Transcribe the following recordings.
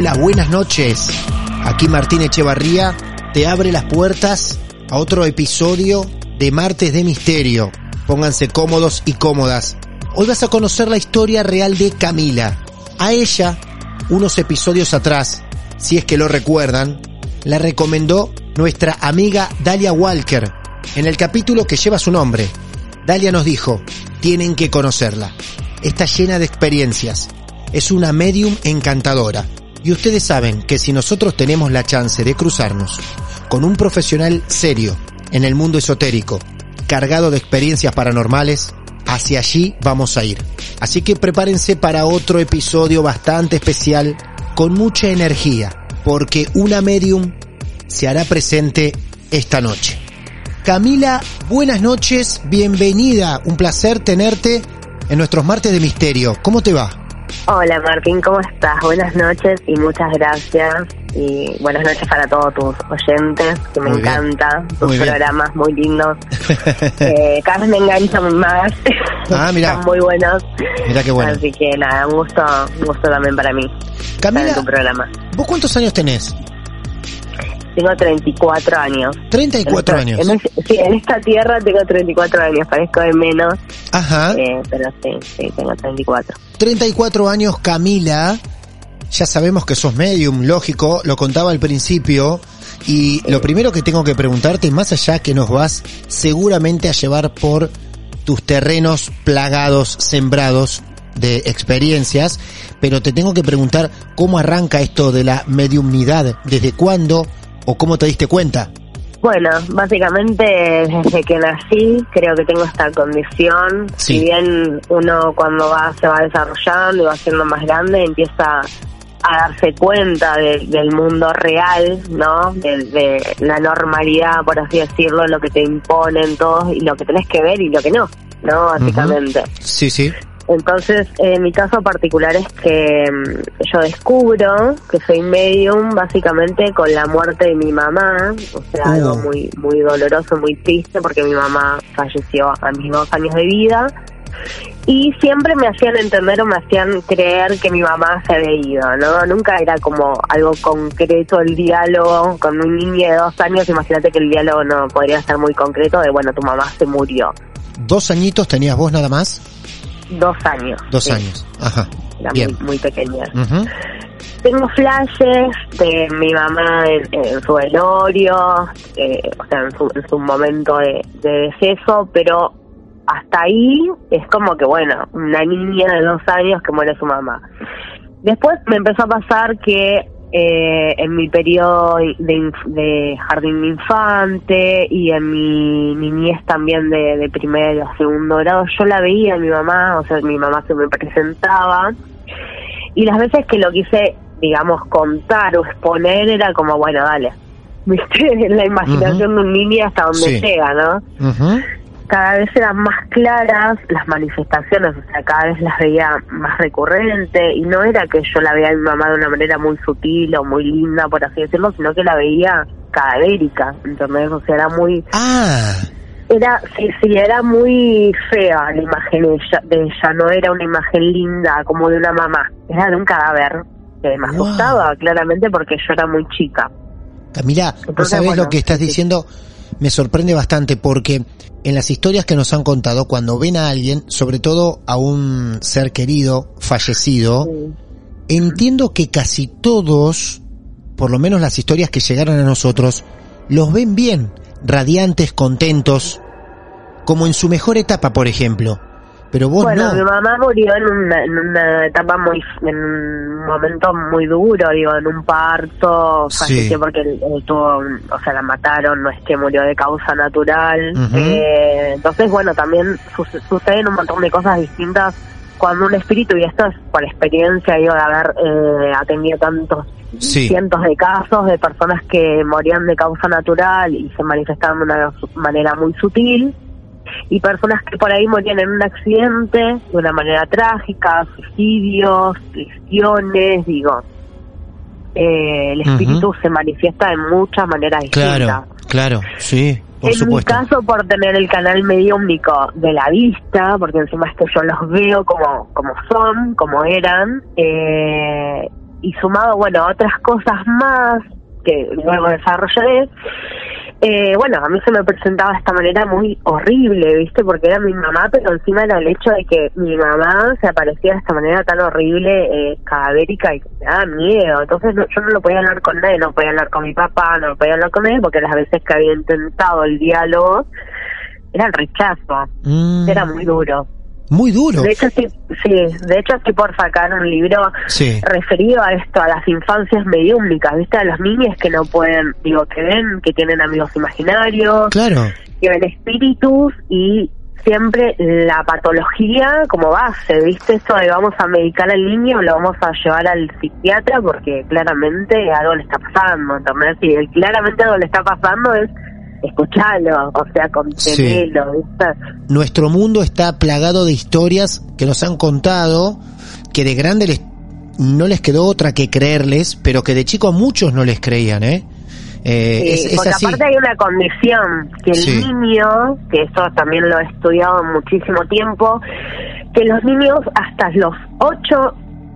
Hola, buenas noches. Aquí Martín Echevarría te abre las puertas a otro episodio de Martes de Misterio. Pónganse cómodos y cómodas. Hoy vas a conocer la historia real de Camila. A ella, unos episodios atrás, si es que lo recuerdan, la recomendó nuestra amiga Dalia Walker en el capítulo que lleva su nombre. Dalia nos dijo, tienen que conocerla. Está llena de experiencias. Es una medium encantadora y ustedes saben que si nosotros tenemos la chance de cruzarnos con un profesional serio en el mundo esotérico, cargado de experiencias paranormales, hacia allí vamos a ir. Así que prepárense para otro episodio bastante especial con mucha energía, porque una medium se hará presente esta noche. Camila, buenas noches, bienvenida, un placer tenerte en nuestros martes de misterio. ¿Cómo te va? Hola Martín, ¿cómo estás? Buenas noches y muchas gracias. Y buenas noches para todos tus oyentes, que me encanta, tus programas muy lindos. eh, cada vez me enganchan más. Ah, mira. Están muy buenos. Mira qué bueno. Así que nada, un gusto, un gusto también para mí. Camila, tu programa. ¿vos cuántos años tenés? Tengo 34 años. 34 años. En, sí, en esta tierra tengo 34 años, parezco de menos. Ajá. Eh, pero sí, sí, tengo 34. 34 años, Camila. Ya sabemos que sos medium, lógico, lo contaba al principio. Y lo primero que tengo que preguntarte, más allá que nos vas seguramente a llevar por tus terrenos plagados, sembrados de experiencias, pero te tengo que preguntar cómo arranca esto de la mediumnidad, desde cuándo o cómo te diste cuenta. Bueno, básicamente desde que nací creo que tengo esta condición. Si bien uno cuando va se va desarrollando y va siendo más grande empieza a darse cuenta del mundo real, ¿no? De, la normalidad, por así decirlo, lo que te imponen todos y lo que tenés que ver y lo que no, ¿no? Básicamente. Sí, sí. Entonces, en mi caso particular es que mm, yo descubro que soy medium básicamente con la muerte de mi mamá, o sea, algo muy muy doloroso, muy triste porque mi mamá falleció a mis dos años de vida y siempre me hacían entender o me hacían creer que mi mamá se había ido, ¿no? Nunca era como algo concreto el diálogo con un niño de dos años, imagínate que el diálogo no podría ser muy concreto de, bueno, tu mamá se murió. ¿Dos añitos tenías vos nada más? Dos años. Dos sí. años. Ajá. Era Bien. muy, muy pequeña. Tengo flashes de mi mamá en, en su velorio, eh, o sea, en su, en su momento de, de deceso, pero hasta ahí es como que, bueno, una niña de dos años que muere su mamá. Después me empezó a pasar que eh, en mi periodo de, de jardín de infante y en mi niñez también de, de primero, segundo grado, yo la veía a mi mamá, o sea, mi mamá se me presentaba y las veces que lo quise, digamos, contar o exponer era como, bueno, dale, viste, la imaginación de un niño hasta donde Sí. llega, ¿no? Ujú. Cada vez eran más claras las manifestaciones, o sea, cada vez las veía más recurrente y no era que yo la veía a mi mamá de una manera muy sutil o muy linda, por así decirlo, sino que la veía cadavérica, ¿entendés? O sea, era muy... Ah, Era, sí, sí, era muy fea la imagen de ella, de ella, no era una imagen linda como de una mamá, era de un cadáver que me Wow. asustaba claramente porque yo era muy chica. Camila, bueno, lo que estás sí, sí. Me sorprende bastante porque en las historias que nos han contado, cuando ven a alguien, sobre todo a un ser querido, fallecido, Sí. entiendo que casi todos, por lo menos las historias que llegaron a nosotros, los ven bien, radiantes, contentos, como en su mejor etapa, por ejemplo. Pero vos Bueno, mi mamá murió en una, en una etapa muy, en un momento muy duro, digo, en un parto, Sí. falleció porque él- él tuvo, o sea, la mataron, no es que murió de causa natural. Eh, entonces, bueno, también su- suceden un montón de cosas distintas cuando un espíritu, y esto es por experiencia, digo, de haber eh, atendido tantos Sí. cientos de casos de personas que morían de causa natural y se manifestaban de una manera muy sutil y personas que por ahí morían en un accidente de una manera trágica, suicidios, lesiones, digo. Eh, el espíritu se manifiesta de muchas maneras distintas. Claro, claro, sí, por en supuesto. mi caso, por tener el canal mediúmnico de la vista, porque encima es que yo los veo como, como son, como eran, eh, y sumado, bueno, a otras cosas más que luego desarrollaré, eh, bueno, a mí se me presentaba de esta manera muy horrible, ¿viste? Porque era mi mamá, pero encima era el hecho de que mi mamá se aparecía de esta manera tan horrible, eh, cadavérica, y me daba miedo. Entonces no- yo no lo podía hablar con nadie, no podía hablar con mi papá, no lo podía hablar con él, porque las veces que había intentado el diálogo, era el rechazo, Mm, era muy duro. Muy duro. De hecho, estoy, sí, de hecho estoy por sacar un libro Sí. referido a esto, a las infancias mediúmnicas, ¿viste? A los niños que no pueden, digo, que ven, que tienen amigos imaginarios, Claro. que ven espíritus y siempre la patología como base, ¿viste? Eso de vamos a medicar al niño, lo vamos a llevar al psiquiatra porque claramente algo le está pasando, ¿entendés? Y el claramente algo le está pasando es escucharlo, o sea, contenerlo, ¿viste? Nuestro mundo está plagado de historias que nos han contado que de grande les, no les quedó otra que creerles, pero que de chico muchos no les creían, ¿eh? Eh, Sí, es, es porque así. aparte hay una condición, que el Sí. niño, que eso también lo he estudiado muchísimo tiempo, que los niños hasta los 8,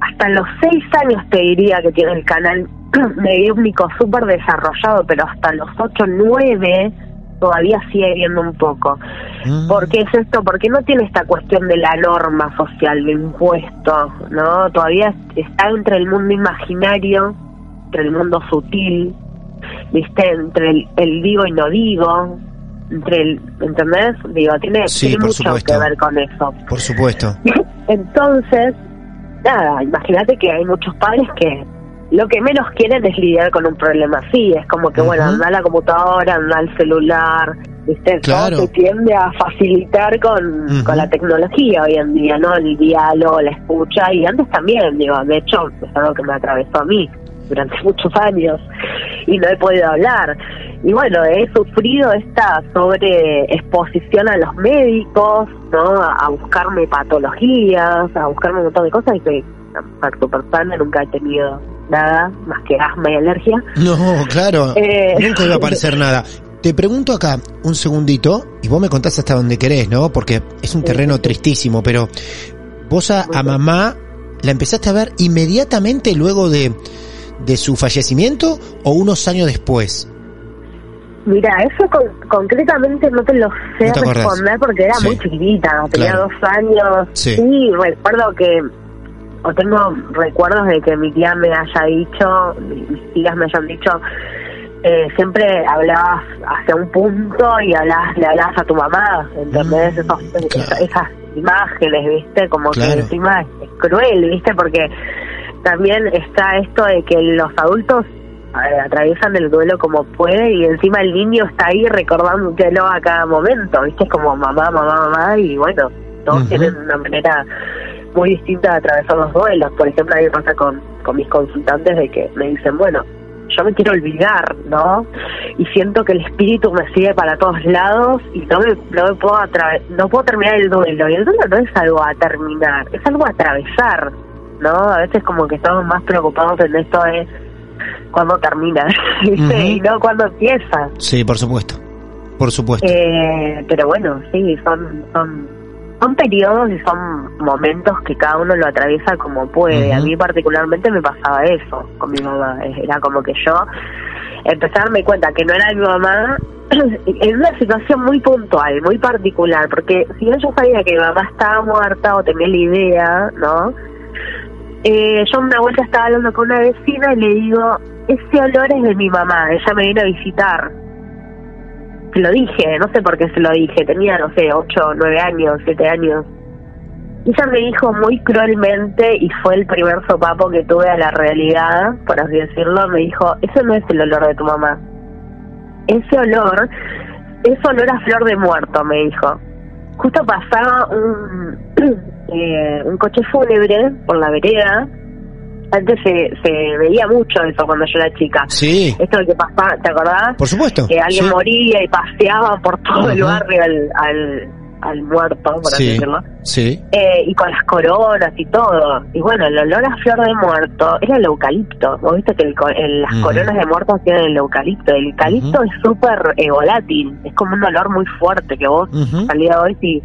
hasta los 6 años te diría que tiene el canal mediúmnico súper desarrollado, pero hasta los 8, 9 todavía sigue viendo un poco. Mm. ¿Por qué es esto? Porque no tiene esta cuestión de la norma social, de impuesto, ¿no? Todavía está entre el mundo imaginario, entre el mundo sutil, ¿viste? Entre el, el digo y no digo, entre el, ¿entendés? Digo, tiene, Sí, tiene por mucho supuesto. que ver con eso. Por supuesto. Entonces, nada, imagínate que hay muchos padres que lo que menos quieren es lidiar con un problema así. Es como que, bueno, anda a la computadora, anda al celular, ¿viste? Claro. Todo se tiende a facilitar con, con la tecnología hoy en día, ¿no? El diálogo, la escucha, y antes también, digo, de hecho, es algo que me atravesó a mí durante muchos años y no he podido hablar. Y bueno, he sufrido esta sobreexposición a los médicos, ¿no? A, buscarme patologías, a buscarme un montón de cosas y que a super sana nunca he tenido nada más que asma y alergia. No, claro. Eh. Nunca iba a aparecer nada. Te pregunto acá un segundito y vos me contás hasta donde querés, ¿no? Porque es un terreno tristísimo, pero vos a, a mamá la empezaste a ver inmediatamente luego de, de su fallecimiento o unos años después. Mira, eso con- concretamente no te lo sé ¿No te acordás? responder porque era Sí. muy chiquitita, tenía Claro. dos años. Sí. recuerdo que, o tengo recuerdos de que mi tía me haya dicho, mis tías me hayan dicho, eh, siempre hablabas hacia un punto y hablabas, le hablabas a tu mamá, ¿entendés? Mm, Esos- claro. esas, esas imágenes, ¿viste? Como Claro. que encima es cruel, ¿viste? Porque también está esto de que los adultos eh, atraviesan el duelo como puede y encima el niño está ahí recordándotelo a cada momento, ¿viste? Es como mamá, mamá, mamá y bueno, todos Ujú. tienen una manera muy distinta de atravesar los duelos. Por ejemplo, a mí me pasa con, con mis consultantes de que me dicen, bueno, yo me quiero olvidar, ¿no? Y siento que el espíritu me sigue para todos lados y no me, no me puedo no puedo terminar el duelo. Y el duelo no es algo a terminar, es algo a atravesar, ¿no? A veces como que estamos más preocupados en esto de cuándo termina. Y no cuándo empieza. Sí, por supuesto. Por supuesto. Eh, pero bueno, sí, son, son, son periodos y son momentos que cada uno lo atraviesa como puede. A mí particularmente me pasaba eso con mi mamá. Era como que yo empecé a darme cuenta que no era mi mamá en una situación muy puntual, muy particular, porque si bien yo sabía que mi mamá estaba muerta o tenía la idea, ¿no? Eh, yo una vuelta estaba hablando con una vecina y le digo, ese olor es de mi mamá, ella me vino a visitar se lo dije, no sé por qué se lo dije, tenía, no sé, 8, 9 años, 7 años. Ella me dijo muy cruelmente, y fue el primer sopapo que tuve a la realidad, por así decirlo, me dijo, eso no es el olor de tu mamá. Ese olor es olor a flor de muerto, me dijo. Justo pasaba un, eh, un coche fúnebre por la vereda. Antes se, se veía mucho eso cuando yo era chica. Sí, Esto de que pasaba, ¿te acordás? por supuesto. que alguien Sí. moría y paseaba por todo el barrio al, al, al muerto, por así Sí, decirlo, sí. eh, y con las coronas y todo. Y bueno, el olor a flor de muerto era el eucalipto. Vos viste que el el- las coronas de muertos tienen el eucalipto. El eucalipto es súper eh, volátil, es como un olor muy fuerte que vos Ujú. al día de hoy si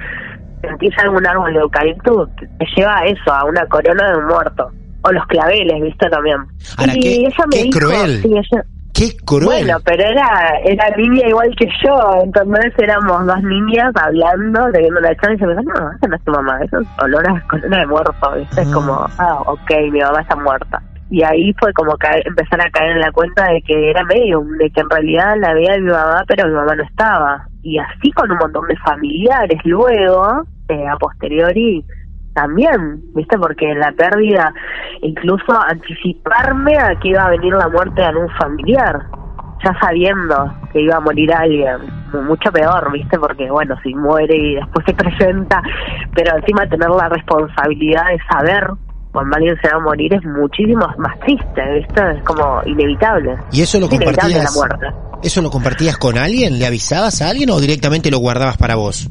sentís algún árbol de eucalipto te lleva a eso, a una corona de un muerto. O los claveles, viste también. Ahora, y qué- ella me qué dijo, cruel. sí, ella, Qué cruel. bueno, pero era era niña igual que yo, entonces éramos dos niñas hablando, teniendo una charla y se me dijo, no, esa no es tu mamá, eso es olor a colona de muerto, ¿viste? Es Ah. como, ah, ok, mi mamá está muerta. Y ahí fue como caer, empezar a caer en la cuenta de que era medium, de que en realidad la veía mi mamá, pero mi mamá no estaba. Y así con un montón de familiares luego, eh, a posteriori, también, ¿viste? Porque la pérdida, incluso anticiparme a que iba a venir la muerte de algún familiar, ya sabiendo que iba a morir alguien, mu- mucho peor, ¿viste? Porque, bueno, si muere y después se presenta, pero encima tener la responsabilidad de saber cuando alguien se va a morir es muchísimo más triste, ¿viste? Es como inevitable. ¿Y eso lo Es la compartías? muerte. ¿Eso lo compartías con alguien? ¿Le avisabas a alguien o directamente lo guardabas para vos?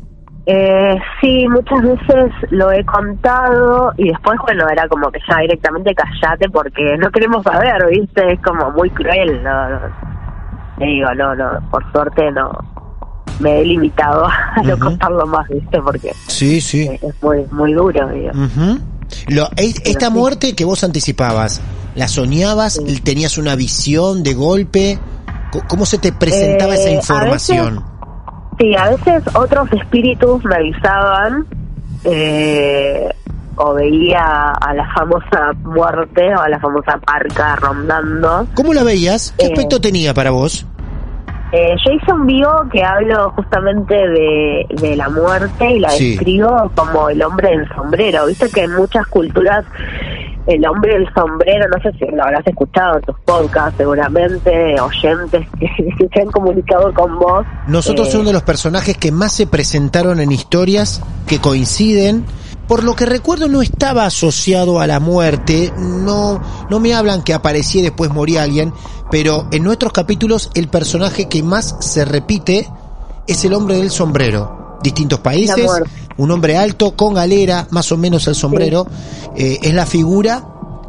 Eh, sí, muchas veces lo he contado y después, bueno, era como que ya directamente callate porque no queremos saber, ¿viste? Es como muy cruel, no, no. Te digo, no, no, por suerte no. Me he limitado a no contarlo más, ¿viste? Porque Sí, sí. es muy, muy duro, digo. Ujú. Lo- es- esta muerte que vos anticipabas, ¿la soñabas? Sí. ¿Tenías una visión de golpe? ¿Cómo se te presentaba Eh, esa a información? Sí, a veces otros espíritus me avisaban eh, o veía a la famosa muerte o a la famosa parca rondando. ¿Cómo la veías? ¿Qué Eh, aspecto tenía para vos? Eh, yo hice un vivo que hablo justamente de, de la muerte y la Sí. describo como el hombre del sombrero. Viste que en muchas culturas el hombre del sombrero, no sé si lo habrás escuchado en tus podcasts, seguramente, oyentes que, que se han comunicado con vos. Nosotros eh, somos de los personajes que más se presentaron en historias que coinciden. Por lo que recuerdo no estaba asociado a la muerte, no, no me hablan que aparecía y después moría alguien, pero en nuestros capítulos el personaje que más se repite es el hombre del sombrero. Distintos países, un hombre alto con galera, más o menos el sombrero, eh, es la figura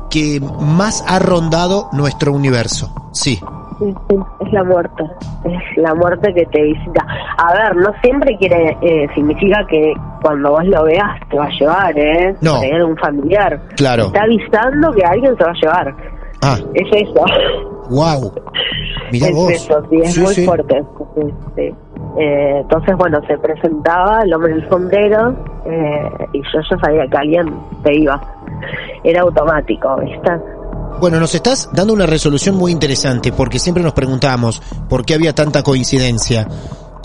que más ha rondado nuestro universo. Sí. Sí, sí, es la muerte, es la muerte que te visita. A ver, no siempre quiere, eh, significa que cuando vos lo veas te va a llevar, ¿eh? No. Algún familiar. Claro. Está avisando que alguien se va a llevar. Ah, Es eso. wow. Mirá es vos. eso, sí, es Sí, muy sí. fuerte. Sí. Eh, entonces, bueno, se presentaba el hombre del sombrero eh, y yo ya sabía que alguien se iba. Era automático, ¿viste? Bueno, nos estás dando una resolución muy interesante porque siempre nos preguntamos por qué había tanta coincidencia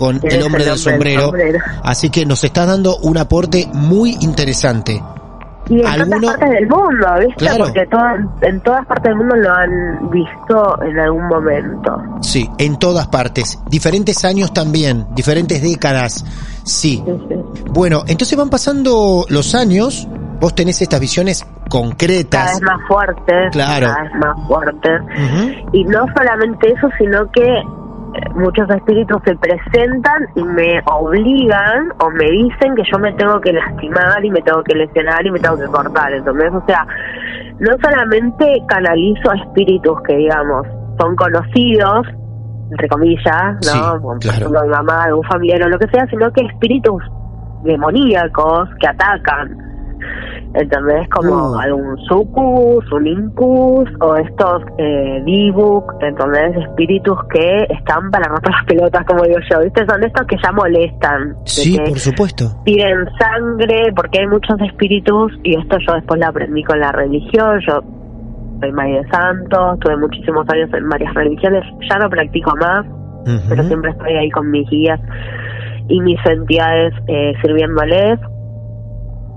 con ¿Quién el hombre el del hombre del sombrero. sombrero? Así que nos estás dando un aporte muy interesante. Y en ¿Alguno? tantas partes del mundo, ¿viste? Claro. Porque en todas partes del mundo lo han visto en algún momento. Sí, en todas partes. Diferentes años también, diferentes décadas. Sí. Sí, sí. Bueno, entonces van pasando los años vos tenés estas visiones cada concretas. vez más fuertes, Claro. cada vez más fuertes. Y no solamente eso, sino que muchos espíritus se presentan y me obligan o me dicen que yo me tengo que lastimar y me tengo que lesionar y me tengo que cortar. Entonces, o sea, no solamente canalizo a espíritus que, digamos, son conocidos, entre comillas, Sí, ¿no? Como, por claro. ejemplo, mi mamá, algún familiar o lo que sea, sino que espíritus demoníacos que atacan. ¿Entendés? Como Uh. algún sucus, un incus o estos eh, dibuk, ¿entendés? Espíritus que están para romper las pelotas, como digo yo, ¿viste? Son estos que ya molestan. Sí, por supuesto. piden sangre, porque hay muchos espíritus, y esto yo después lo aprendí con la religión, yo soy María de Santos, tuve muchísimos años en varias religiones, ya no practico más, pero siempre estoy ahí con mis guías y mis entidades eh, sirviéndoles.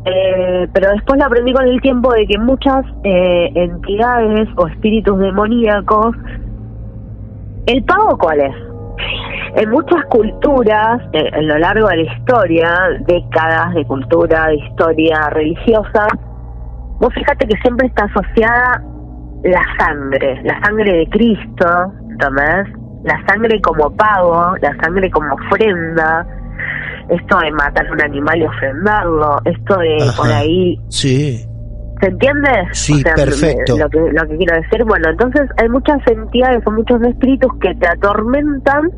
Eh, pero después lo aprendí con el tiempo de que muchas eh, entidades o espíritus demoníacos, ¿el pago cuál es? En muchas culturas, eh, a lo largo de la historia, décadas de cultura, de historia religiosa, vos fíjate que siempre está asociada la sangre, la sangre de Cristo, ¿entendés? La sangre como pago, la sangre como ofrenda, esto de matar un animal y ofrendarlo, esto de Ajá. por ahí Sí. ¿Se entiende? Sí, me- perfecto. Lo que, lo que quiero decir, bueno, entonces hay muchas entidades o muchos espíritus que te atormentan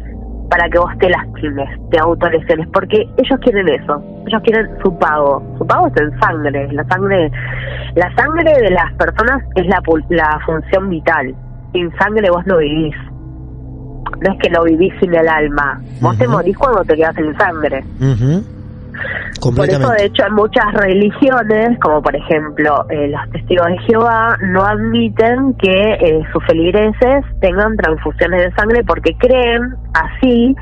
para que vos te lastimes, te autolesiones, porque ellos quieren eso, ellos quieren su pago. Su pago es en sangre, la sangre, la sangre de las personas es la, la función vital. Sin sangre vos no vivís. No es que no vivís sin el alma. Vos te morís cuando te quedas sin sangre. Ujú. Por eso, de hecho, en muchas religiones, como por ejemplo eh, los testigos de Jehová, no admiten que eh, sus feligreses tengan transfusiones de sangre porque creen así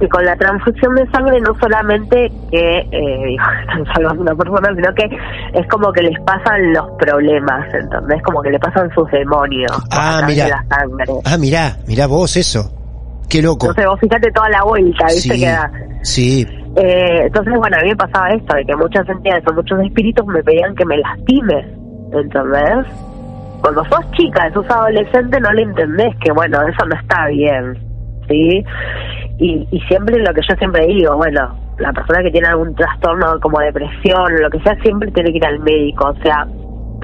que con la transfusión de sangre no solamente que eh, están salvando a una persona, sino que es como que les pasan los problemas, ¿entendés? Como que le pasan sus demonios Ah, mira. de la sangre. Ah, mirá, mirá vos eso. Qué loco. Entonces vos fíjate toda la vuelta, ¿viste? Sí, Que da. sí. Eh, entonces, bueno, a mí me pasaba esto, de que muchas entidades o muchos espíritus me pedían que me lastime, ¿entendés? Cuando sos chica, sos adolescente, no le entendés que, bueno, eso no está bien, ¿sí? Y, y siempre lo que yo siempre digo, bueno, la persona que tiene algún trastorno como depresión o lo que sea, siempre tiene que ir al médico, o sea,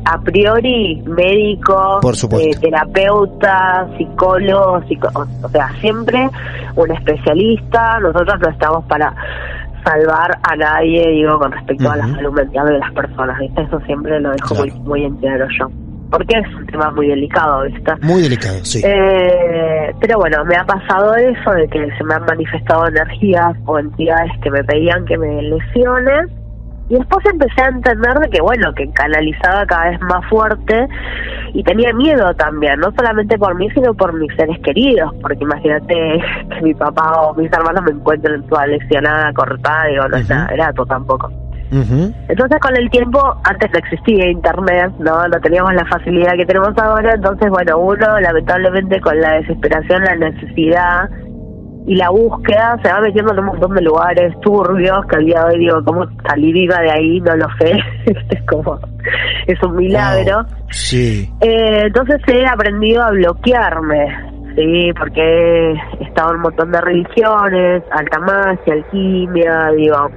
a priori médico, Por eh, terapeuta, psicólogo, psico- o- sea, siempre un especialista, nosotros no estamos para salvar a nadie, digo, con respecto a la salud mental de las personas, ¿viste? Eso siempre lo dejo Claro. muy, muy entero yo. Porque es un tema muy delicado, ¿viste? Muy delicado, sí. Eh, pero bueno, me ha pasado eso de que se me han manifestado energías o entidades que me pedían que me lesione. Y después empecé a entender de que, bueno, que canalizaba cada vez más fuerte y tenía miedo también, no solamente por mí, sino por mis seres queridos, porque imagínate que mi papá o mis hermanos me encuentren toda lesionada, cortada, digo, no es Ujú. nada grato tampoco. Ujú. Entonces con el tiempo, antes no existía internet, no, no teníamos la facilidad que tenemos ahora, entonces bueno, uno lamentablemente con la desesperación, la necesidad y la búsqueda se va metiendo en un montón de lugares turbios que al día de hoy digo, ¿cómo salí viva de ahí? No lo sé, es como, es un milagro. Wow. Sí. Eh, entonces he aprendido a bloquearme, sí, porque he estado en un montón de religiones, alta magia, alquimia, digo,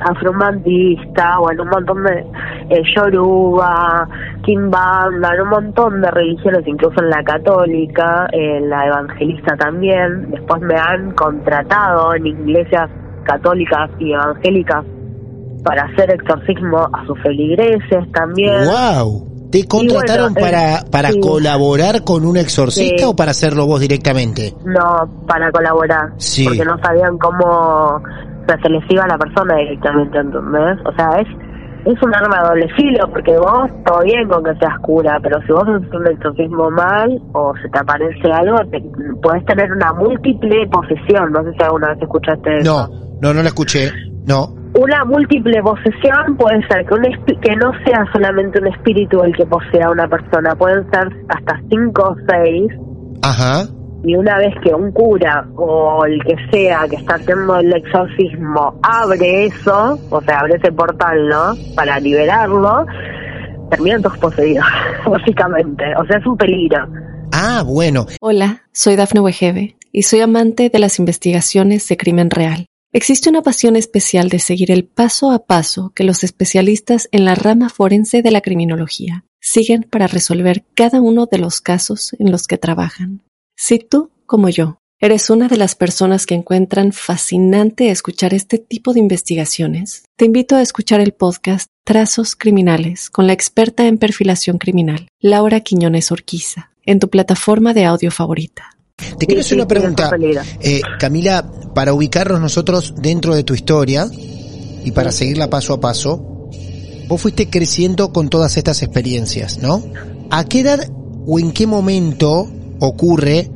afromantista, bueno, un montón de eh, yoruba, kimbanda, en un montón de religiones, incluso en la católica, en la evangelista también. Después me han contratado en iglesias católicas y evangélicas para hacer exorcismo a sus feligreses también. Wow. ¿Te contrataron bueno, eh, para, para sí. colaborar con un exorcista Sí. o para hacerlo vos directamente? No, para colaborar. Sí. Porque no sabían cómo sea, se les iba a la persona directamente, ¿entendés? O sea, es es un arma de doble filo, porque vos, todo bien con que seas cura, pero si vos haces un exorcismo mal o se te aparece algo, te, puedes tener una múltiple posesión. No sé si alguna vez escuchaste eso. No, no, no la escuché. No. Una múltiple posesión puede ser que, un que no sea solamente un espíritu el que posea a una persona, pueden ser hasta cinco o seis, Ajá. Y una vez que un cura o el que sea que está haciendo el exorcismo abre eso, o sea, abre ese portal, ¿no? Para liberarlo, terminan todos poseídos, básicamente. O sea, es un peligro. Ah, bueno. Hola, soy Dafne Wegebe y soy amante de las investigaciones de crimen real. Existe una pasión especial de seguir el paso a paso que los especialistas en la rama forense de la criminología siguen para resolver cada uno de los casos en los que trabajan. Si tú, como yo, eres una de las personas que encuentran fascinante escuchar este tipo de investigaciones, te invito a escuchar el podcast Trazos Criminales con la experta en perfilación criminal, Laura Quiñones Orquiza, en tu plataforma de audio favorita. Te quiero hacer una pregunta, eh, Camila, para ubicarnos nosotros dentro de tu historia y para seguirla paso a paso. Vos fuiste creciendo con todas estas experiencias, ¿no? ¿A qué edad o en qué momento ocurre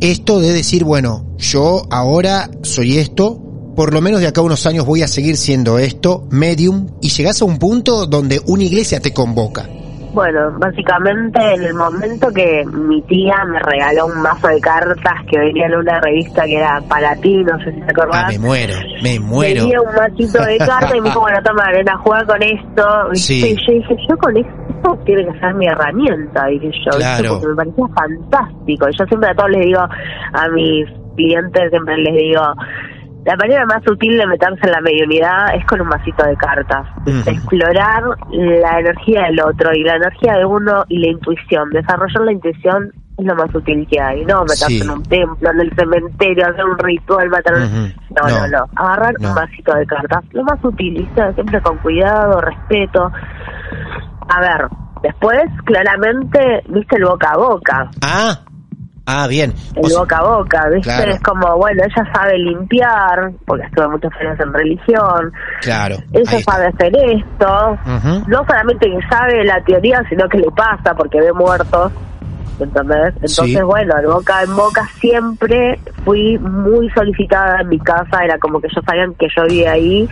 esto de decir, bueno, yo ahora soy esto, por lo menos de acá a unos años voy a seguir siendo esto, medium, y llegas a un punto donde una iglesia te convoca? Bueno, básicamente en el momento que mi tía me regaló un mazo de cartas que venía en una revista que era para ti, no sé si te acordás. Ah, me muero, me muero. Venía un masito de cartas y me dijo, bueno, toma, ven a jugar con esto. Sí. Y yo dije, yo con esto tiene que ser mi herramienta, dije yo, porque me parecía fantástico. Yo siempre a todos les digo, a mis clientes siempre les digo, la manera más útil de meterse en la mediunidad es con un masito de cartas. Explorar la energía del otro y la energía de uno y la intuición. Desarrollar la intuición es lo más útil que hay. No meterse Sí. en un templo, en el cementerio, hacer un ritual, matar. No, no, No. no. Agarrar No. un masito de cartas. Lo más útil, ¿viste? Siempre con cuidado, respeto. A ver, después, claramente, viste el boca a boca. Ah, ah, bien. El O sea- boca a boca, ¿viste? Claro. Es como, bueno, ella sabe limpiar, porque estuve muchos años en religión. claro. Ella sabe hacer esto. No solamente que sabe la teoría, sino que le pasa, porque ve muertos. ¿Entendés? Entonces, Sí. bueno, de boca en boca siempre fui muy solicitada en mi casa. Era como que ellos sabían que yo vivía ahí.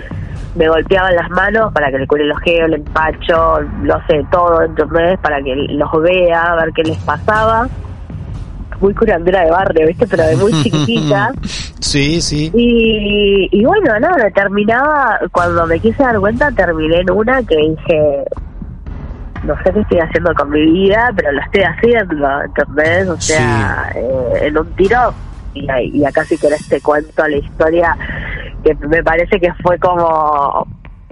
Me golpeaban las manos para que le cure el ojeo, el empacho, lo sé, todo, ¿entendés? Para que los vea, a ver qué les pasaba. Muy curandera de barrio, ¿viste? Pero de muy chiquitita. Sí, sí. Y, y bueno, nada, terminaba, cuando me quise dar cuenta, terminé en una que dije, no sé qué estoy haciendo con mi vida, pero lo estoy haciendo, ¿entendés? O sea, eh, en un tiro, y, y acá si querés te cuento la historia, que me parece que fue como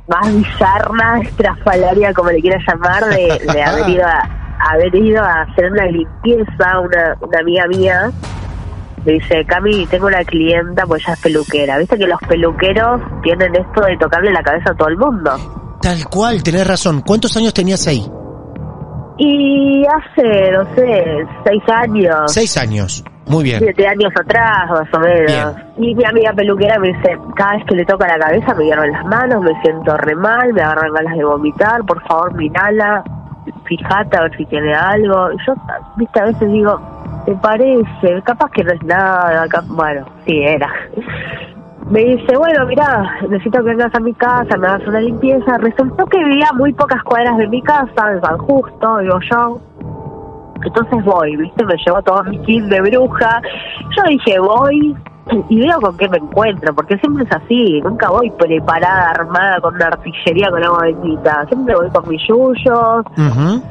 más bizarra, estrafalaria, como le quieras llamar, de, de haber ido a haber ido a hacer una limpieza, una, una amiga mía, me dice, Cami, tengo una clienta, pues ella es peluquera. Viste que los peluqueros tienen esto de tocarle la cabeza a todo el mundo. Tal cual, tenés razón. ¿Cuántos años tenías ahí? Y hace, no sé, seis años, Seis años. Muy bien. siete años atrás, más o menos. Y mi amiga peluquera me dice, cada vez que le toca la cabeza me hierven las manos, me siento re mal, me agarran ganas de vomitar, por favor mirala, fíjate a ver si tiene algo. Y yo, viste, a veces digo, ¿te parece? Capaz que no es nada, cap- bueno, sí, era. Me dice, bueno, mira, necesito que vengas a mi casa, me hagas una limpieza. Resultó que vivía muy pocas cuadras de mi casa, en San Justo, digo yo. Entonces voy, ¿viste? Me llevo todo mi kit de bruja. Yo dije, voy y veo con qué me encuentro, porque siempre es así. Nunca voy preparada, armada con una artillería con agua bendita. Siempre voy con mis yuyos,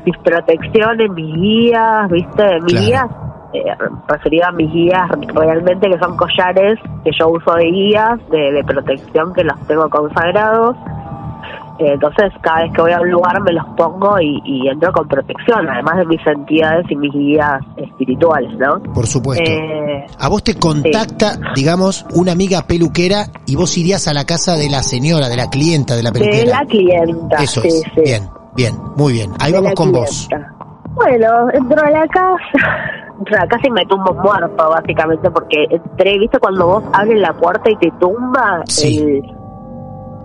mis protecciones, mis guías, ¿viste? Mis Claro. guías, eh, referido a mis guías realmente que son collares que yo uso de guías, de, de protección, que los tengo consagrados. Eh, entonces, cada vez que voy a un lugar me los pongo y, y entro con protección, además de mis entidades y mis guías espirituales, ¿no? Por supuesto. Eh, A vos te contacta, digamos, una amiga peluquera y vos irías a la casa de la señora, de la clienta de la de peluquera. la clienta. Eso sí, es. sí. Bien, bien, muy bien. Ahí de vamos con vos. Bueno, entro a la casa, entro a la casa y me tumbo muerto, básicamente, porque entré, ¿viste? Cuando vos abres la puerta y te tumba Sí. el,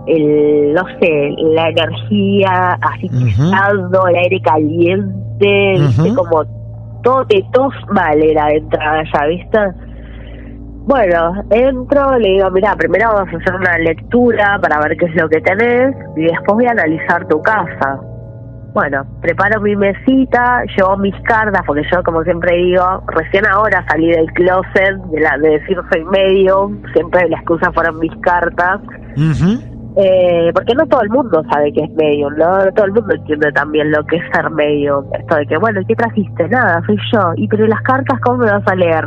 el, no sé, la energía, así pesado, el aire caliente. Como todo te mal era de entrada ya, ¿viste? Bueno, entro, le digo, mira, primero vamos a hacer una lectura para ver qué es lo que tenés y después voy a analizar tu casa. Bueno, preparo mi mesita, llevo mis cartas, porque yo, como siempre digo, recién ahora salí del closet de, la, de decir soy medium, siempre la excusa fueron mis cartas. Ujú. Eh, porque no todo el mundo sabe que es medium, ¿no? No todo el mundo entiende también lo que es ser medium. Esto de que, bueno, ¿y ¿qué trajiste? Nada, soy yo. ¿Y pero las cartas cómo me vas a leer?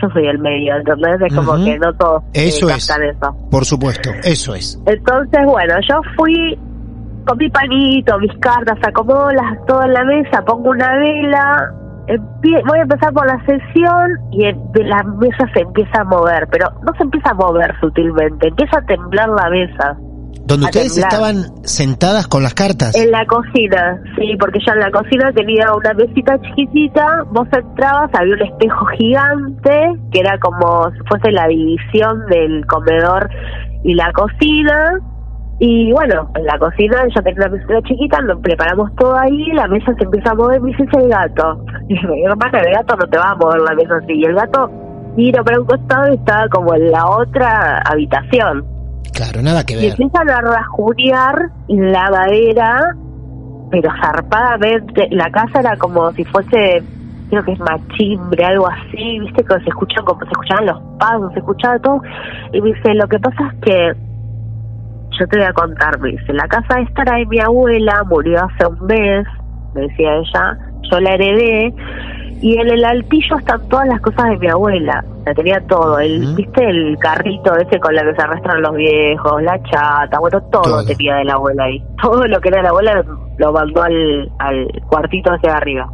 Yo soy el medio, ¿entendés? Es como que no todos eh, Eso es. eso. Por supuesto, eso es. Entonces, bueno, yo fui con mi panito, mis cartas, acomodo las, todo en la mesa, pongo una vela, empie- voy a empezar por la sesión y en- de la mesa se empieza a mover, pero no se empieza a mover sutilmente, empieza a temblar la mesa. Donde ustedes temblar. estaban sentadas con las cartas. En la cocina, sí, porque ya en la cocina tenía una mesita chiquitita, vos entrabas, había un espejo gigante, que era como si fuese la división del comedor y la cocina, y bueno, en la cocina ya tenía una mesita chiquita, nos preparamos todo ahí, la mesa se empieza a mover, me dice "Es el gato. Y yo, mi hermana, el gato no te va a mover la mesa así, y el gato miro para un costado y estaba como en la otra habitación. Claro, nada que Y ver. empiezan a rajunear la madera, pero zarpadamente. La casa era como si fuese, creo que es machimbre, algo así, viste, que se escuchan como se escuchaban los pasos, se escuchaba todo. Y me dice, lo que pasa es que yo te voy a contar, me dice, la casa esta era de mi abuela, murió hace un mes, me decía ella, yo la heredé, y en el altillo están todas las cosas de mi abuela, la tenía todo, el, viste el carrito ese con la que se arrastran los viejos, la chata, bueno, todo, Todo. tenía de la abuela ahí, todo lo que era de la abuela lo, mandó al, al cuartito hacia arriba.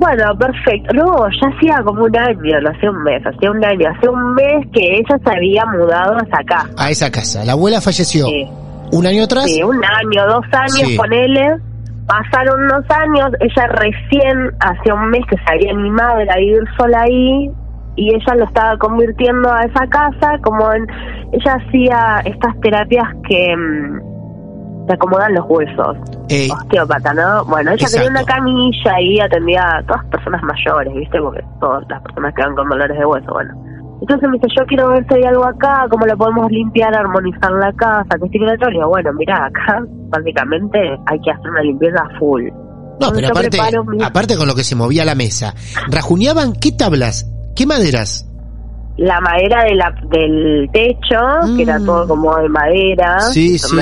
Bueno, perfecto. No, ya hacía como un año, no hacía un mes, hacía un año, hacía un mes que ella se había mudado hasta acá. A esa casa. La abuela falleció. Sí. ¿Un año atrás? Sí, un año, dos años, Sí. ponele. Pasaron unos años, ella recién, hace un mes que se había animado a vivir sola ahí, y ella lo estaba convirtiendo a esa casa como en... Ella hacía estas terapias que mm, te acomodan los huesos, Ey, osteópata, ¿no? Bueno, ella tenía una camilla y atendía a todas personas mayores, ¿viste? Porque todas las personas que van con dolores de hueso, bueno. Entonces me dice, yo quiero ver si hay algo acá, cómo lo podemos limpiar, armonizar la casa, que estoy Le digo, bueno, mira, acá básicamente hay que hacer una limpieza full. no, Entonces pero aparte, preparo aparte con lo que se movía la mesa. ¿Rajuneaban qué tablas? ¿Qué maderas? La madera de la, del techo, que era Mm. todo como de madera, Sí, sí.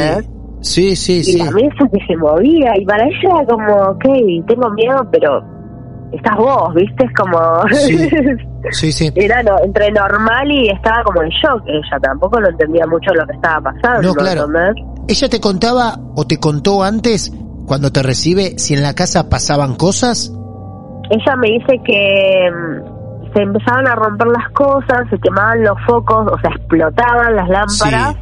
Sí, sí, y sí. la mesa que se movía, y para ella era como, ok, tengo miedo, pero estás vos, ¿viste? Es como... Sí. Sí, sí. era no- entre normal y estaba como en shock ella tampoco no entendía mucho lo que estaba pasando No, claro. ¿Ella te contaba o te contó antes, cuando te recibe, si en la casa pasaban cosas? ella me dice que mm, se empezaban a romper las cosas se quemaban los focos o sea explotaban las lámparas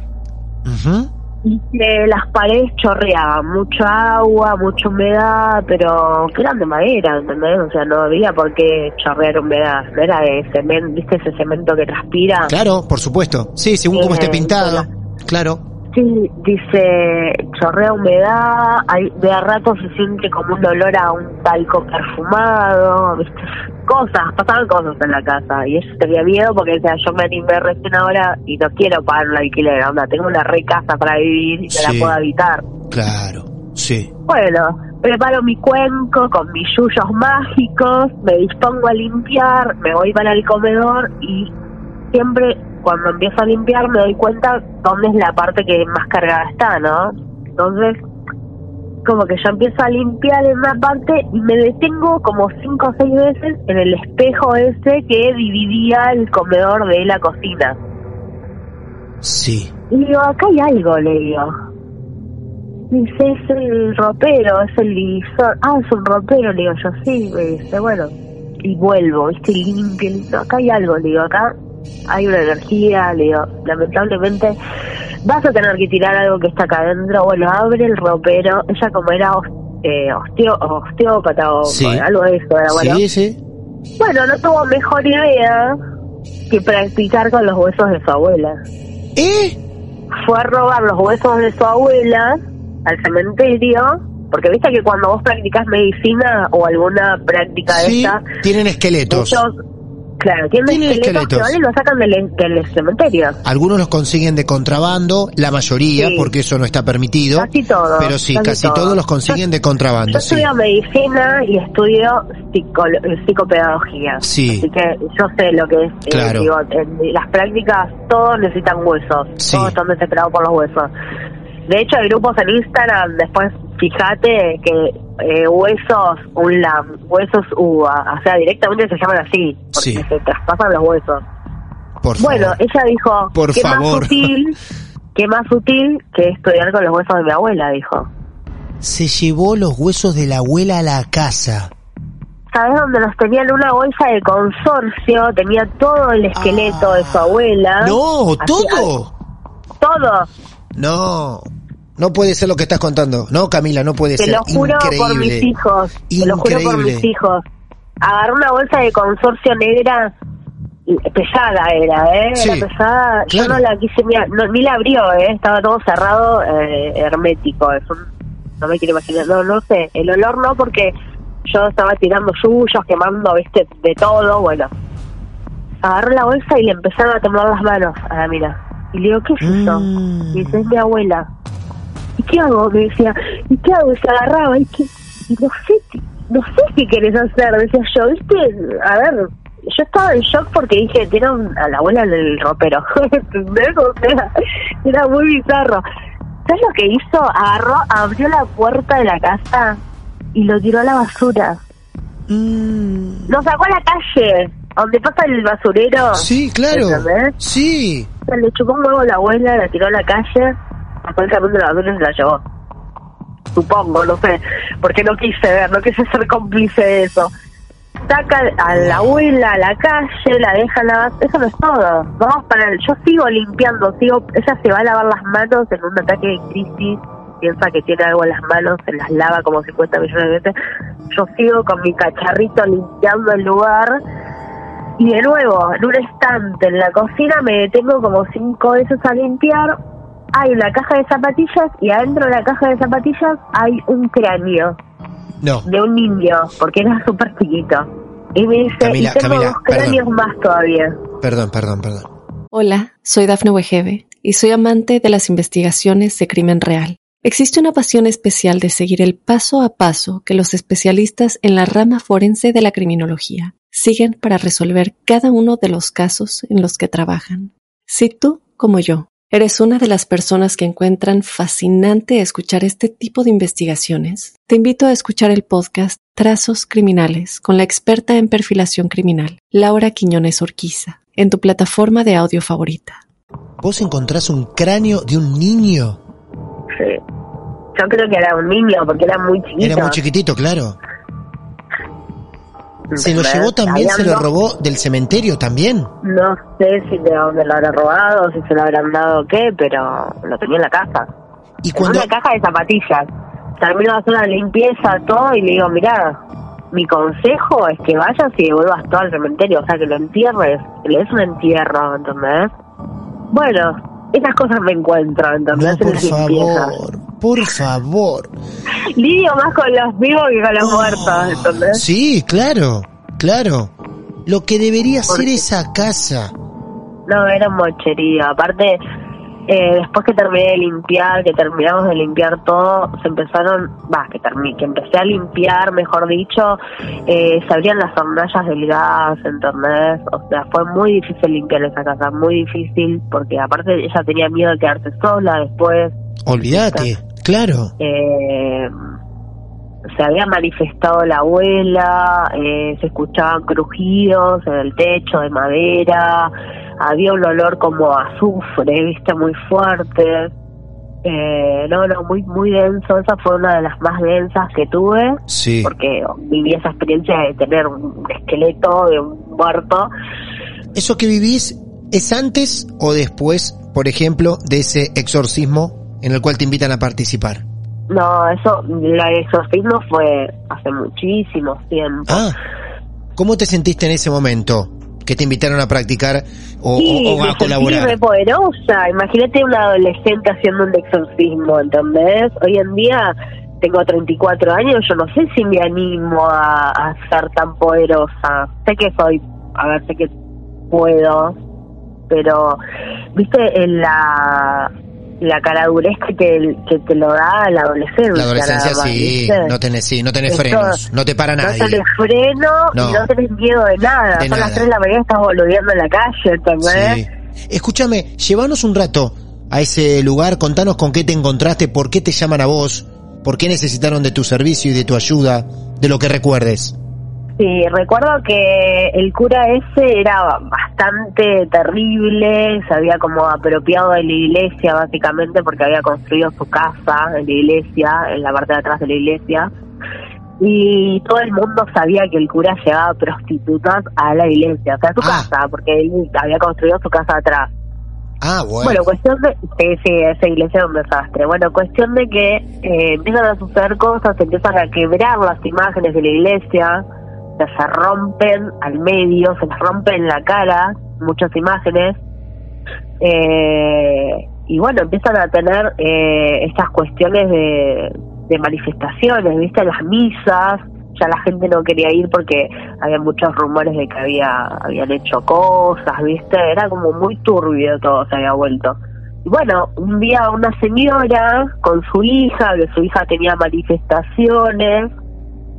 Ujú. Y que las paredes chorreaban mucha agua mucha humedad pero que eran de madera ¿entendés? o sea no había por qué chorrear humedad no era de cemento viste ese cemento que transpira Claro, por supuesto. Sí, según cómo esté Eh, pintado. Claro. Sí, dice, chorrea humedad, hay, de a rato se siente como un olor a un talco perfumado, ¿viste? cosas, pasaban cosas en la casa y ella tenía miedo porque decía, yo me animé recién ahora y no quiero pagar un alquiler, onda, tengo una re casa para vivir y Sí. la puedo habitar. Claro. Sí. Bueno, preparo mi cuenco con mis yuyos mágicos, me dispongo a limpiar, me voy para el comedor y siempre cuando empiezo a limpiar me doy cuenta dónde es la parte que más cargada está, ¿no? Entonces, como que yo empiezo a limpiar en una parte y me detengo como cinco o seis veces en el espejo ese que dividía el comedor de la cocina. Sí. Y digo, acá hay algo, le digo. Dice, es el ropero, es el divisor. Ah, es un ropero, le digo yo, sí, me dice, bueno. Y vuelvo, viste, y limpio, digo, acá hay algo, le digo, acá hay una energía, le digo, lamentablemente vas a tener que tirar algo que está acá adentro. Bueno, abre el ropero, ella como era eh, osteo- osteópata o Sí. algo de eso, era bueno. Sí, sí. Bueno, no tuvo mejor idea que practicar con los huesos de su abuela ¿Eh? fue a robar los huesos de su abuela al cementerio, porque viste que cuando vos practicas medicina o alguna práctica de Sí, esta, tienen esqueletos. Claro, tienen, Tienen esqueletos, esqueletos. que y los sacan del, del cementerio. Algunos los consiguen de contrabando, la mayoría, Sí. porque eso no está permitido. Casi todos, Pero sí, casi casi, todos. todos los consiguen de contrabando, Yo sí. estudio medicina y estudio psicopedagogía. Sí. Así que yo sé lo que es. eh, Claro. digo, en las prácticas todos necesitan huesos. Sí. Todos están desesperados por los huesos. De hecho, hay grupos en Instagram, después fíjate que eh, huesos, un lam, huesos uva. O sea, directamente se llaman así, porque Sí. se traspasan los huesos. Por Bueno, favor. ella dijo, Por qué favor. más sutil, qué más sutil que estudiar con los huesos de mi abuela, dijo. Se llevó los huesos de la abuela a la casa. ¿Sabes dónde los tenía en una bolsa de consorcio? Tenía todo el esqueleto de su abuela. Ah. No, Así, todo. todo. No. No puede ser lo que estás contando. No, Camila, no puede Te ser. lo juro Increíble. por mis hijos. Te lo juro por mis hijos. Agarró una bolsa de consorcio negra. Pesada era, ¿eh? Sí, era pesada. Yo no la quise ni, no, ni la abrió, ¿eh? Estaba todo cerrado, eh, hermético. Es un- no me quiero imaginar. No, no sé. El olor no, porque yo estaba tirando suyos, quemando, viste, de todo. Bueno, agarró la bolsa y le empezaron a temblar las manos a la mina. Y le digo, ¿qué es eso? Mm. Y dice, es mi abuela. ¿Y qué hago? Me decía, ¿y qué hago? Y se agarraba, ¿y qué? Y no sé, qué- no sé qué querés hacer, decía yo, ¿viste? A ver, yo estaba en shock porque dije, tiene a la abuela en el ropero, ¿entendés? O sea, era muy bizarro. ¿Sabes lo que hizo? Agarró, abrió la puerta de la casa y lo tiró a la basura. Mm. Lo sacó a la calle, donde pasa el basurero. Sí, claro. ¿Entendés? Sí. O sea, le chupó un huevo a la abuela, la tiró a la calle, sacó el de la y se. Supongo, no sé, porque no quise ver, no quise ser cómplice de eso. Saca a la abuela a la calle, la deja en la Eso no es todo. Vamos para el... Yo sigo limpiando, sigo... Ella se va a lavar las manos en un ataque de crisis, piensa que tiene algo en las manos, se las lava como 50 millones de veces. Yo sigo con mi cacharrito limpiando el lugar y de nuevo, en un estante en la cocina me detengo como cinco veces a limpiar. Hay una caja de zapatillas y adentro de la caja de zapatillas hay un cráneo No. de un niño, porque era súper chiquito. Y me dice, Camila, y tengo Camila, dos cráneos perdón. más todavía. Perdón, perdón, perdón. Hola, soy Dafne Wegebe y soy amante de las investigaciones de crimen real. Existe una pasión especial de seguir el paso a paso que los especialistas en la rama forense de la criminología siguen para resolver cada uno de los casos en los que trabajan. Si tú, como yo, eres una de las personas que encuentran fascinante escuchar este tipo de investigaciones, te invito a escuchar el podcast Trazos Criminales con la experta en perfilación criminal, Laura Quiñones Orquiza, en tu plataforma de audio favorita. ¿Vos encontrás un cráneo de un niño? Sí. Yo creo que era un niño, porque era muy chiquito. Era muy chiquitito, claro. ¿Se lo llevó también? ¿Se lo robó del cementerio también? No sé si de dónde lo habrá robado, si se lo habrán dado o qué, pero lo tenía en la casa. Y En cuando... una caja de zapatillas. Termino de hacer la limpieza, todo, y le digo, mira, mi consejo es que vayas y devuelvas todo al cementerio, o sea, que lo entierres, que le des un entierro, ¿entendés? Bueno, esas cosas me encuentro, ¿entendés? No, En por favor, por favor. Lidio más con los vivos que con los muertos, ¿entendés? Sí, claro, claro. Lo que debería ¿Por ser qué? esa casa. No, era un mocherío. Aparte, eh, después que terminé de limpiar, que terminamos de limpiar todo, se empezaron, va, que terminé, que empecé a limpiar, mejor dicho, eh, se abrían las hornallas del gas, ¿entendés? O sea, fue muy difícil limpiar esa casa, muy difícil, porque aparte ella tenía miedo de quedarse sola después. Olvídate, claro. Eh, se había manifestado la abuela, eh, se escuchaban crujidos en el techo de madera, había un olor como a azufre, viste, muy fuerte. Eh, no, no, muy, muy denso. Esa fue una de las más densas que tuve, Sí. porque viví esa experiencia de tener un esqueleto de un muerto. ¿Eso que vivís es antes o después, por ejemplo, de ese exorcismo en el cual te invitan a participar? No, eso, la exorcismo fue hace muchísimo tiempo. Ah, ¿cómo te sentiste en ese momento? Que te invitaron a practicar o, Sí, o- o me a sentí colaborar. re poderosa. Imagínate una adolescente haciendo un exorcismo, ¿entendés? Hoy en día tengo 34 años, yo no sé si me animo a, a ser tan poderosa. Sé que soy a ver, sé que puedo, pero, viste, en la la caradurez que te, que te lo da la adolescencia. La adolescencia sí, no tenés, sí, no tenés Esto- frenos, no te para No nadie. tenés freno No. y no tenés miedo de nada. De Son nada. las 3 de la mañana estás boludeando en la calle, ¿entendés? Sí. Escúchame, llévanos un rato a ese lugar, contanos con qué te encontraste, por qué te llaman a vos, por qué necesitaron de tu servicio y de tu ayuda, de lo que recuerdes. Sí, recuerdo que el cura ese era bastante terrible, se había como apropiado de la iglesia básicamente porque había construido su casa en la iglesia, en la parte de atrás de la iglesia, y todo el mundo sabía que el cura llevaba prostitutas a la iglesia, o sea, a su Ah. casa, porque él había construido su casa atrás. Ah, bueno. Bueno, cuestión de... Sí, sí, esa iglesia es un desastre. Bueno, cuestión de que eh, empiezan a suceder cosas, empiezan a quebrar las imágenes de la iglesia, se rompen al medio, se les rompe en la cara muchas imágenes. Eh, y bueno, empiezan a tener eh, estas cuestiones de, de manifestaciones, ¿viste? Las misas, ya la gente no quería ir porque había muchos rumores de que había habían hecho cosas, ¿viste? Era como muy turbio todo, se había vuelto. Y bueno, un día una señora con su hija, que su hija tenía manifestaciones,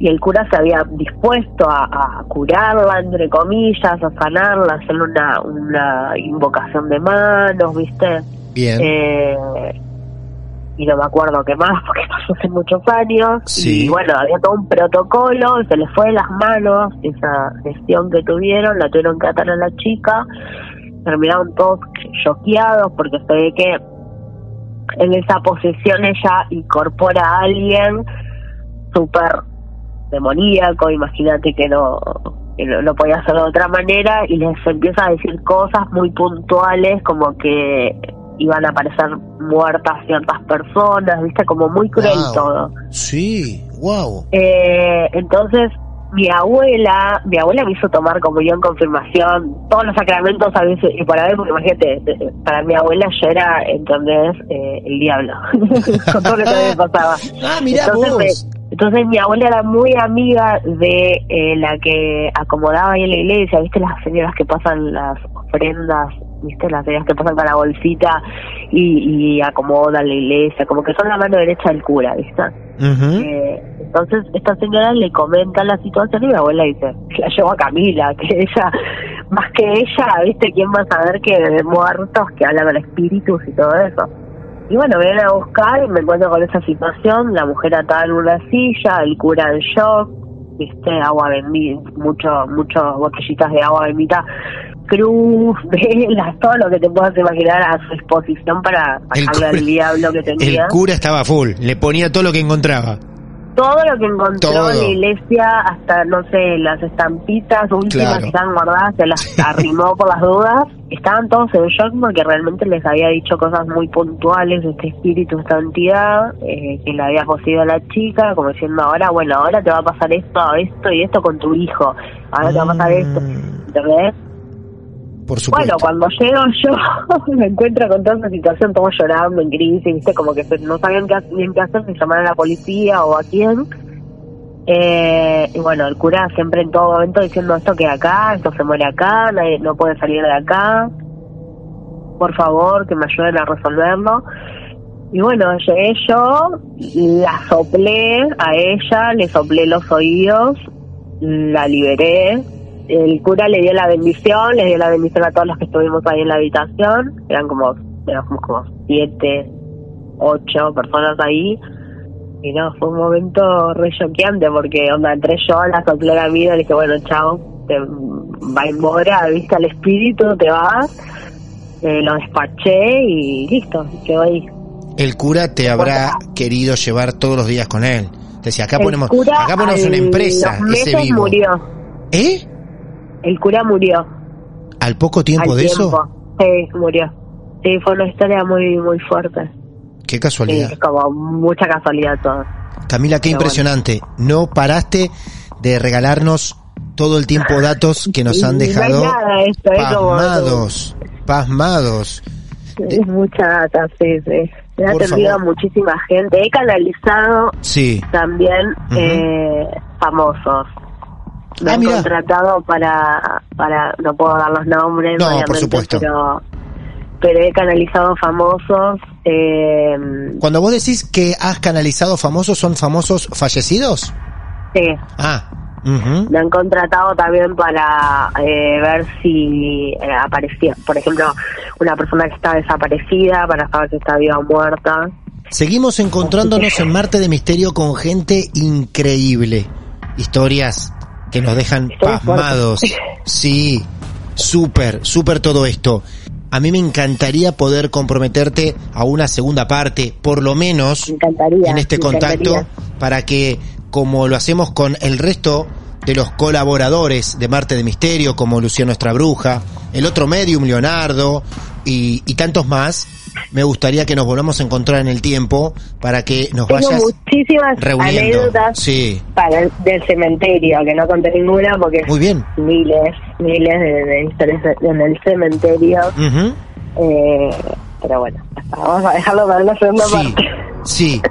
y el cura se había dispuesto a, a curarla, entre comillas, a sanarla, a hacerle una, una invocación de manos, ¿viste? Bien. Eh, y no me acuerdo qué más, porque pasó hace muchos años. Sí. Y bueno, había todo un protocolo, se les fue de las manos esa gestión que tuvieron, la tuvieron que atar a la chica. Terminaron todos choqueados porque se ve que en esa posesión ella incorpora a alguien súper demoníaco, imagínate que no, que no, no podía hacerlo de otra manera y les empieza a decir cosas muy puntuales como que iban a aparecer muertas ciertas personas, viste, como muy cruel Wow. todo. Sí, wow. Eh, entonces, mi abuela, mi abuela me hizo tomar comunión, confirmación, todos los sacramentos a veces, y para ver, porque imagínate, para mi abuela yo era, ¿entendés? Eh, el diablo, con todo lo que me pasaba. Ah, mirá entonces, vos. me- entonces mi abuela era muy amiga de eh, la que acomodaba ahí en la iglesia, ¿viste? Las señoras que pasan las ofrendas, ¿viste? Las señoras que pasan con la bolsita y, y acomodan la iglesia, como que son la mano derecha del cura, ¿viste? Eh, entonces esta señora le comenta la situación y mi abuela dice, la llevo a Camila, que ella, más que ella, ¿viste? ¿Quién va a saber que de muertos que hablan con espíritus y todo eso? Y bueno, me vienen a buscar y me encuentro con esa situación, la mujer atada en una silla, el cura en shock, viste, agua bendita, mucho, mucho botellitas de agua bendita, cruz, velas, todo lo que te puedas imaginar a su disposición para El sacarle al diablo que El tenía. cura estaba full, le ponía todo lo que encontraba. Todo lo que encontró Todo. en la iglesia, hasta, no sé, las estampitas últimas Claro. que estaban guardadas, se las arrimó por las dudas. Estaban todos en shock porque realmente les había dicho cosas muy puntuales de este espíritu, esta entidad, eh, que le había poseído a la chica, como diciendo, ahora, bueno, ahora te va a pasar esto, esto y esto con tu hijo, ahora te va a pasar esto, Mm, ¿entendés? Por supuesto. Bueno, cuando llego yo me encuentro con toda esa situación, todos llorando en crisis, ¿viste? Como que no sabían qué, bien qué hacer, si llamar a la policía o a quién. Eh, y bueno, el cura siempre en todo momento diciendo esto que acá, esto se muere acá, nadie, no puede salir de acá. Por favor, que me ayuden a resolverlo. Y bueno, llegué yo, la soplé a ella, le soplé los oídos, la liberé. El cura le dio la bendición, le dio la bendición a todos los que estuvimos ahí en la habitación. Eran como, éramos como siete, ocho personas ahí. Y no, fue un momento re choqueante porque, onda, entré yo, la soplé la vida y le dije, bueno, chao, te va embora, viste al espíritu, te vas. Eh, lo despaché y listo, quedó ahí. El cura te habrá querido llevar todos los días con él. Decía, acá El ponemos, acá ponemos una a empresa, ese vivo. murió. ¿Eh? El cura murió. ¿Al poco tiempo al de tiempo. eso? Sí, murió. Sí, fue una historia muy muy fuerte. Qué Sí, casualidad. es como mucha casualidad todo. Camila, qué Pero bueno. impresionante. No paraste de regalarnos todo el tiempo datos que nos han Y no dejado nada esto, es como- pasmados, pasmados. Es mucha data, sí, sí. Me ha atendido a muchísima gente. He canalizado Sí, también eh, famosos. Me Ah, han mirá. contratado para, para, no puedo dar los nombres, No, por supuesto. pero, pero he canalizado famosos. Eh, Cuando vos decís que has canalizado famosos, ¿son famosos fallecidos? sí, Ah, me han contratado también para eh, ver si eh, aparecía, por ejemplo, una persona que está desaparecida, para saber si está viva o muerta. Seguimos encontrándonos en Marte de Misterio con gente increíble. Historias que nos dejan pasmados. Sí, súper, súper todo esto. A mí me encantaría poder comprometerte a una segunda parte, por lo menos en este contacto, para que, como lo hacemos con el resto de los colaboradores de Marte de Misterio, como Lucía Nuestra Bruja, el otro medium Leonardo y, y tantos más, me gustaría que nos volvamos a encontrar en el tiempo para que nos Tengo vayas muchísimas reuniendo. anécdotas Sí, para el- del cementerio, que no conté ninguna porque muy bien. miles, miles de, de historias en el cementerio. Eh, pero bueno, vamos a dejarlo para la segunda Sí, parte. sí,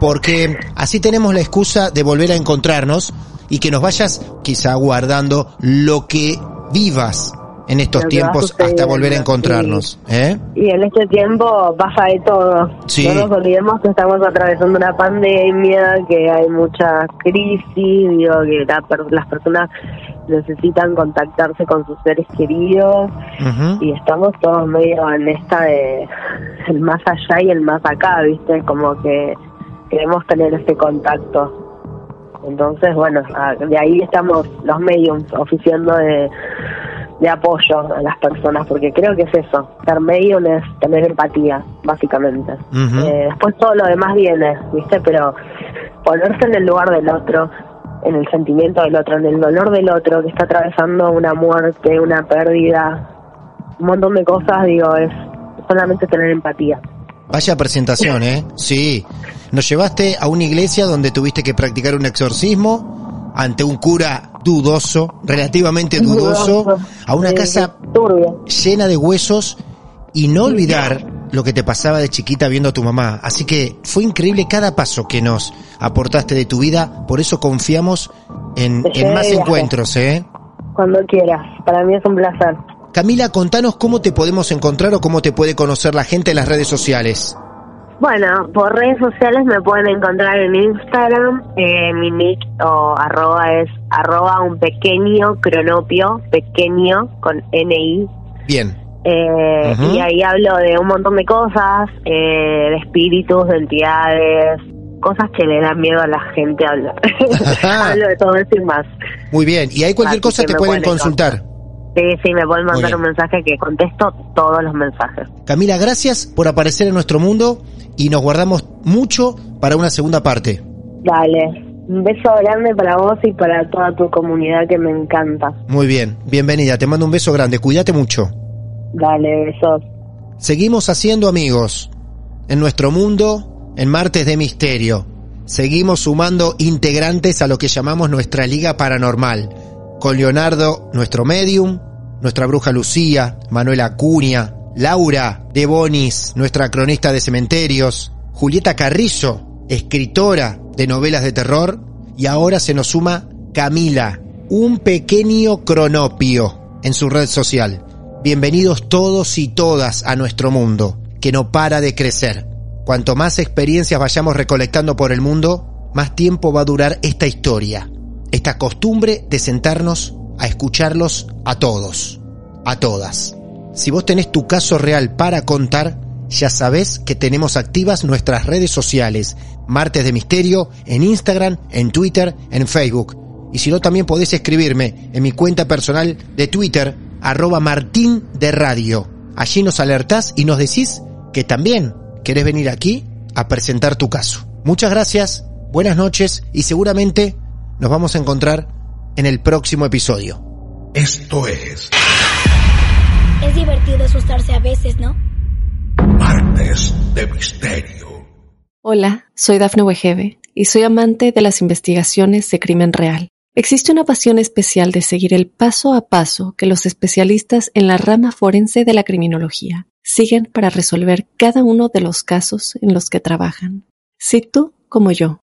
porque así tenemos la excusa de volver a encontrarnos y que nos vayas quizá guardando lo que vivas en estos tiempos hasta volver a encontrarnos. ¿eh? Y en este tiempo pasa de todo. Sí. No nos olvidemos que estamos atravesando una pandemia, que hay mucha crisis, digo que la las personas necesitan contactarse con sus seres queridos y estamos todos medio en esta de el más allá y el más acá, ¿viste? Como que queremos tener ese contacto. Entonces, bueno, de ahí estamos los mediums oficiando de, de apoyo a las personas, porque creo que es eso, ser medium es tener empatía, básicamente. Eh, después todo lo demás viene, ¿viste? Pero ponerse en el lugar del otro, en el sentimiento del otro, en el dolor del otro que está atravesando una muerte, una pérdida, un montón de cosas, digo, es solamente tener empatía. Vaya presentación, ¿eh? Sí. Nos llevaste a una iglesia donde tuviste que practicar un exorcismo ante un cura dudoso, relativamente dudoso, a una casa llena de huesos y no olvidar lo que te pasaba de chiquita viendo a tu mamá. Así que fue increíble cada paso que nos aportaste de tu vida, por eso confiamos en, más encuentros, ¿eh? Cuando quieras, para mí es un placer. Camila, contanos cómo te podemos encontrar o cómo te puede conocer la gente en las redes sociales. Bueno, por redes sociales me pueden encontrar en Instagram. eh, mi nick o arroba es arroba un pequeño cronopio, pequeño con NI. Bien. Eh. Y ahí hablo de un montón de cosas, eh, de espíritus, de entidades, cosas que le dan miedo a la gente hablar. hablo de todo eso y más. Muy bien. Y ahí cualquier Así cosa que te pueden consultar. Sí, sí, me pueden mandar un mensaje que contesto todos los mensajes. Camila, gracias por aparecer en nuestro mundo y nos guardamos mucho para una segunda parte. Dale, un beso grande para vos y para toda tu comunidad que me encanta. Muy bien. Bienvenida. Te mando un beso grande. Cuídate mucho. Dale, besos. Seguimos haciendo amigos en nuestro mundo en Martes de Misterio. Seguimos sumando integrantes a lo que llamamos nuestra Liga Paranormal. Con Leonardo, nuestro medium, nuestra bruja Lucía, Manuela Acuña, Laura de Bonis, nuestra cronista de cementerios, Julieta Carrizo, escritora de novelas de terror, y ahora se nos suma Camila, un pequeño cronopio en su red social. Bienvenidos todos y todas a nuestro mundo, que no para de crecer. Cuanto más experiencias vayamos recolectando por el mundo, más tiempo va a durar esta historia, esta costumbre de sentarnos a escucharlos a todos, a todas. Si vos tenés tu caso real para contar, ya sabés que tenemos activas nuestras redes sociales, Martes de Misterio, en Instagram, en Twitter, en Facebook. Y si no, también podés escribirme en mi cuenta personal de Twitter, arroba Martín de Radio. Allí nos alertás y nos decís que también querés venir aquí a presentar tu caso. Muchas gracias, buenas noches y seguramente nos vamos a encontrar en el próximo episodio. Esto es Es divertido asustarse a veces, ¿no? Martes de Misterio. Hola, soy Dafne Wegebe y soy amante de las investigaciones de crimen real. Existe una pasión especial de seguir el paso a paso que los especialistas en la rama forense de la criminología siguen para resolver cada uno de los casos en los que trabajan. Si tú, como yo,